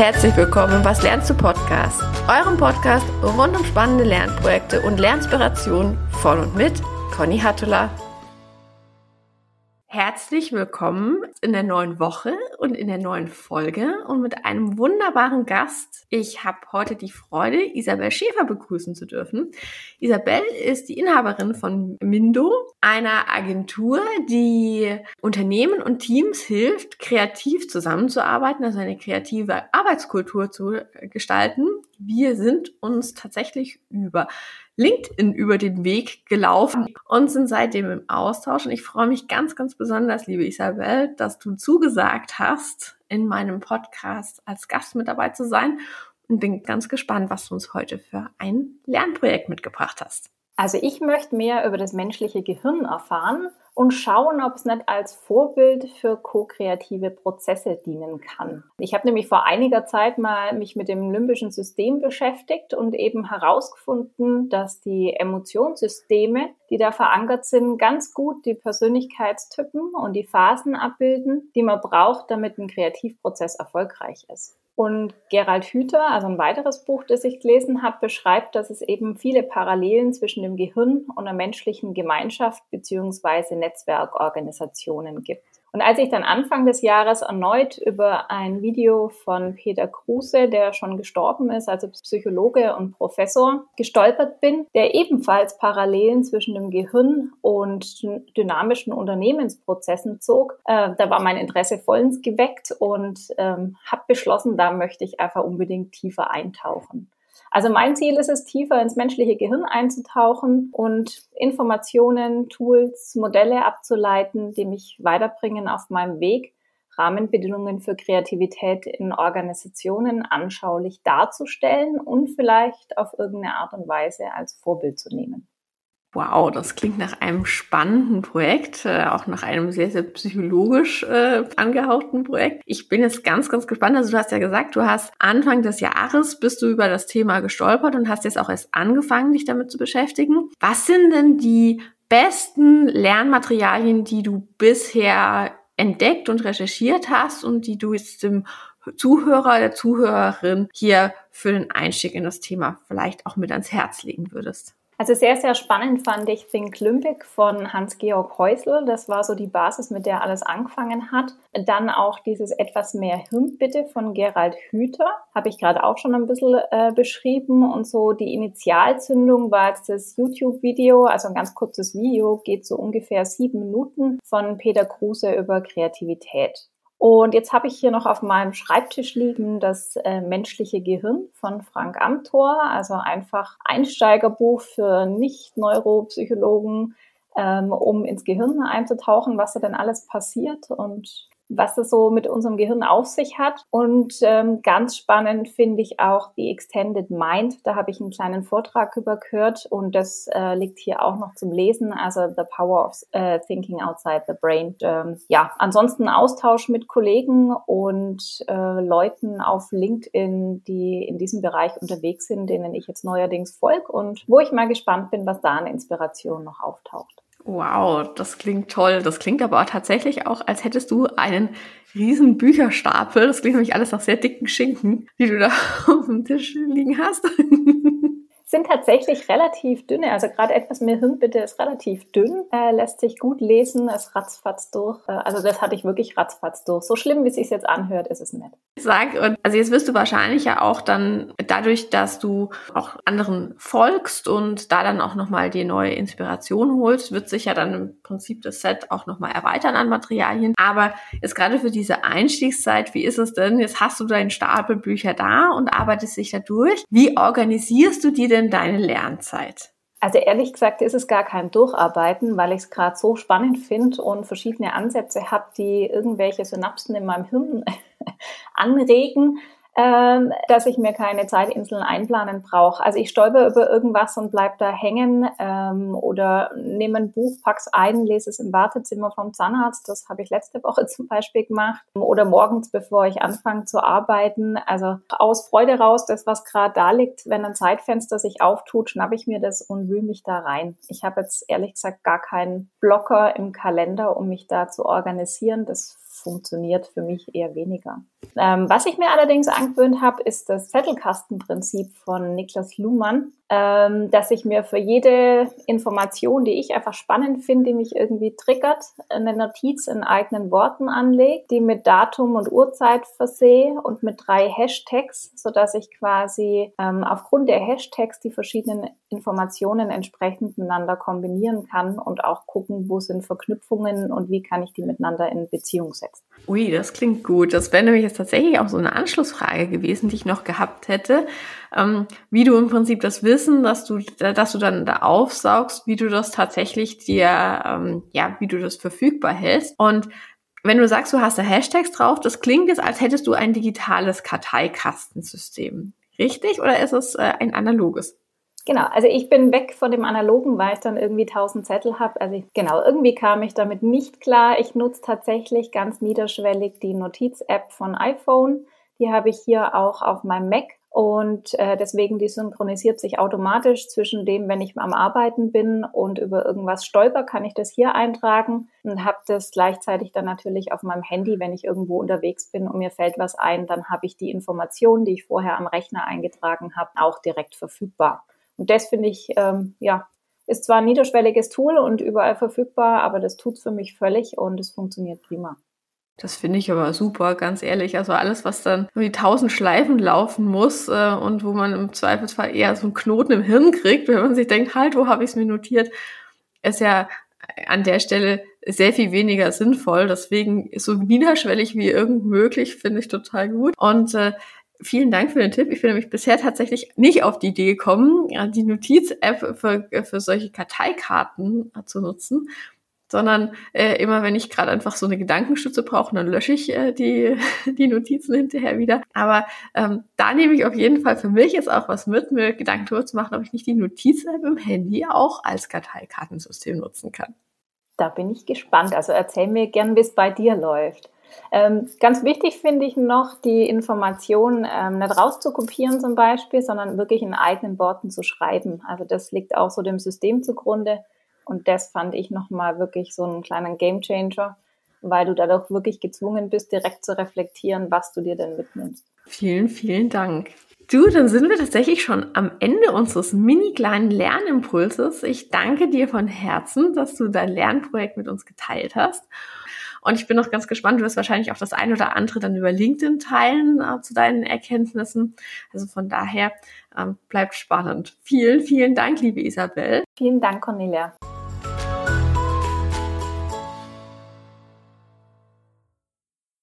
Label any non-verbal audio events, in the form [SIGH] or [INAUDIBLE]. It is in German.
herzlich willkommen im Was lernst du Podcast, eurem Podcast rund um spannende Lernprojekte und Lernspirationen von und mit Conny Hattula. Herzlich willkommen in der neuen Woche und in der neuen Folge und mit einem wunderbaren Gast. Ich habe heute die Freude, Isabel Schäfer begrüßen zu dürfen. Isabel ist die Inhaberin von Mindo, einer Agentur, die Unternehmen und Teams hilft, kreativ zusammenzuarbeiten, also eine kreative Arbeitskultur zu gestalten. Wir sind uns tatsächlich über LinkedIn über den Weg gelaufen und sind seitdem im Austausch. Und ich freue mich ganz, ganz besonders, liebe Isabel, dass du zugesagt hast, in meinem Podcast als Gast mit dabei zu sein. Und bin ganz gespannt, was du uns heute für ein Lernprojekt mitgebracht hast. Also ich möchte mehr über das menschliche Gehirn erfahren und schauen, ob es nicht als Vorbild für ko-kreative Prozesse dienen kann. Ich habe nämlich vor einiger Zeit mal mich mit dem limbischen System beschäftigt und eben herausgefunden, dass die Emotionssysteme, die da verankert sind, ganz gut die Persönlichkeitstypen und die Phasen abbilden, die man braucht, damit ein Kreativprozess erfolgreich ist. Und Gerald Hüther, also ein weiteres Buch, das ich gelesen habe, beschreibt, dass es eben viele Parallelen zwischen dem Gehirn und der menschlichen Gemeinschaft beziehungsweise Netzwerkorganisationen gibt. Und als ich dann Anfang des Jahres erneut über ein Video von Peter Kruse, der schon gestorben ist, also Psychologe und Professor, gestolpert bin, der ebenfalls Parallelen zwischen dem Gehirn und dynamischen Unternehmensprozessen zog, äh, da war mein Interesse vollends geweckt und ähm, habe beschlossen, da möchte ich einfach unbedingt tiefer eintauchen. Also mein Ziel ist es, tiefer ins menschliche Gehirn einzutauchen und Informationen, Tools, Modelle abzuleiten, die mich weiterbringen auf meinem Weg, Rahmenbedingungen für Kreativität in Organisationen anschaulich darzustellen und vielleicht auf irgendeine Art und Weise als Vorbild zu nehmen. Wow, das klingt nach einem spannenden Projekt, äh, auch nach einem sehr, sehr psychologisch äh, angehauchten Projekt. Ich bin jetzt ganz, ganz gespannt. Also du hast ja gesagt, du hast Anfang des Jahres bist du über das Thema gestolpert und hast jetzt auch erst angefangen, dich damit zu beschäftigen. Was sind denn die besten Lernmaterialien, die du bisher entdeckt und recherchiert hast und die du jetzt dem Zuhörer, der Zuhörerin hier für den Einstieg in das Thema vielleicht auch mit ans Herz legen würdest? Also sehr, sehr spannend fand ich Think Lympic von Hans-Georg Häusl. Das war so die Basis, mit der alles angefangen hat. Dann auch dieses etwas mehr Hirn bitte von Gerald Hüther. Habe ich gerade auch schon ein bisschen äh, beschrieben. Und so die Initialzündung war jetzt das YouTube-Video, also ein ganz kurzes Video, geht so ungefähr sieben Minuten von Peter Kruse über Kreativität. Und jetzt habe ich hier noch auf meinem Schreibtisch liegen das äh, menschliche Gehirn von Frank Amthor, also einfach Einsteigerbuch für Nicht-Neuropsychologen, ähm, um ins Gehirn einzutauchen, was da denn alles passiert. Und was es so mit unserem Gehirn auf sich hat. Und ähm, ganz spannend finde ich auch die Extended Mind. Da habe ich einen kleinen Vortrag übergehört und das äh, liegt hier auch noch zum Lesen. Also The Power of äh, Thinking Outside the Brain. Ähm, ja, ansonsten Austausch mit Kollegen und äh, Leuten auf LinkedIn, die in diesem Bereich unterwegs sind, denen ich jetzt neuerdings folge und wo ich mal gespannt bin, was da an Inspiration noch auftaucht. Wow, das klingt toll. Das klingt aber tatsächlich auch, als hättest du einen riesen Bücherstapel. Das klingt nämlich alles nach sehr dicken Schinken, die du da [LAUGHS] auf dem Tisch liegen hast. Sind tatsächlich relativ dünne. Also gerade etwas mehr Hirnbitte ist relativ dünn, äh, lässt sich gut lesen, ist ratzfatz durch. Äh, also das hatte ich wirklich ratzfatz durch. So schlimm, wie es sich jetzt anhört, ist es nicht. Sag, und also jetzt wirst du wahrscheinlich ja auch dann dadurch, dass du auch anderen folgst und da dann auch nochmal die neue Inspiration holst, wird sich ja dann im Prinzip das Set auch nochmal erweitern an Materialien. Aber jetzt gerade für diese Einstiegszeit, wie ist es denn? Jetzt hast du deinen Stapel Bücher da und arbeitest dich da durch. Wie organisierst du die denn denn deine Lernzeit? Also ehrlich gesagt ist es gar kein Durcharbeiten, weil ich es gerade so spannend finde und verschiedene Ansätze habe, die irgendwelche Synapsen in meinem Hirn [LAUGHS] anregen ähm, dass ich mir keine Zeitinseln einplanen brauche. Also ich stolper über irgendwas und bleib da hängen ähm, oder nehme ein Buch, pack's ein, lese es im Wartezimmer vom Zahnarzt. Das habe ich letzte Woche [LAUGHS] zum Beispiel gemacht. Oder morgens, bevor ich anfange zu arbeiten. Also aus Freude raus, das, was gerade da liegt, wenn ein Zeitfenster sich auftut, schnappe ich mir das und wühle mich da rein. Ich habe jetzt ehrlich gesagt gar keinen Blocker im Kalender, um mich da zu organisieren. Das funktioniert für mich eher weniger. Ähm, was ich mir allerdings angewöhnt habe, ist das Zettelkastenprinzip von Niklas Luhmann, ähm, dass ich mir für jede Information, die ich einfach spannend finde, die mich irgendwie triggert, eine Notiz in eigenen Worten anlege, die mit Datum und Uhrzeit versehe und mit drei Hashtags, so dass ich quasi ähm, aufgrund der Hashtags die verschiedenen Informationen entsprechend miteinander kombinieren kann und auch gucken, wo sind Verknüpfungen und wie kann ich die miteinander in Beziehung setzen. Ui, das klingt gut. Das wäre nämlich jetzt tatsächlich auch so eine Anschlussfrage gewesen, die ich noch gehabt hätte, ähm, wie du im Prinzip das Wissen, dass du, dass du dann da aufsaugst, wie du das tatsächlich dir, ähm, ja, wie du das verfügbar hältst. Und wenn du sagst, du hast da Hashtags drauf, das klingt jetzt, als hättest du ein digitales Karteikastensystem. Richtig? Oder ist es äh, ein analoges? Genau, also ich bin weg von dem Analogen, weil ich dann irgendwie tausend Zettel habe. Also ich, genau, irgendwie kam ich damit nicht klar. Ich nutze tatsächlich ganz niederschwellig die Notiz-App von iPhone. Die habe ich hier auch auf meinem Mac und äh, deswegen die synchronisiert sich automatisch zwischen dem, wenn ich am Arbeiten bin und über irgendwas stolper, kann ich das hier eintragen und habe das gleichzeitig dann natürlich auf meinem Handy, wenn ich irgendwo unterwegs bin und mir fällt was ein, dann habe ich die Informationen, die ich vorher am Rechner eingetragen habe, auch direkt verfügbar. Und das finde ich, ähm, ja, ist zwar ein niederschwelliges Tool und überall verfügbar, aber das tut's für mich völlig und es funktioniert prima. Das finde ich aber super, ganz ehrlich. Also alles, was dann wie tausend Schleifen laufen muss äh, und wo man im Zweifelsfall eher so einen Knoten im Hirn kriegt, wenn man sich denkt, halt, wo habe ich es mir notiert, ist ja an der Stelle sehr viel weniger sinnvoll. Deswegen so niederschwellig wie irgend möglich finde ich total gut. Und äh, Vielen Dank für den Tipp. Ich bin nämlich bisher tatsächlich nicht auf die Idee gekommen, die Notiz-App für, für solche Karteikarten zu nutzen, sondern äh, immer wenn ich gerade einfach so eine Gedankenstütze brauche, dann lösche ich äh, die, [LAUGHS] die Notizen hinterher wieder. Aber ähm, da nehme ich auf jeden Fall für mich jetzt auch was mit, mir Gedanken darüber zu machen, ob ich nicht die Notiz-App im Handy auch als Karteikartensystem nutzen kann. Da bin ich gespannt. Also erzähl mir gern, wie es bei dir läuft. Ähm, ganz wichtig finde ich noch, die Informationen ähm, nicht rauszukopieren zum Beispiel, sondern wirklich in eigenen Worten zu schreiben. Also das liegt auch so dem System zugrunde. Und das fand ich nochmal wirklich so einen kleinen Gamechanger, weil du dadurch wirklich gezwungen bist, direkt zu reflektieren, was du dir denn mitnimmst. Vielen, vielen Dank. Du, dann sind wir tatsächlich schon am Ende unseres mini kleinen Lernimpulses. Ich danke dir von Herzen, dass du dein Lernprojekt mit uns geteilt hast. Und ich bin noch ganz gespannt, du wirst wahrscheinlich auch das ein oder andere dann über LinkedIn teilen äh, zu deinen Erkenntnissen. Also von daher ähm, bleibt spannend. Vielen, vielen Dank, liebe Isabel. Vielen Dank, Cornelia.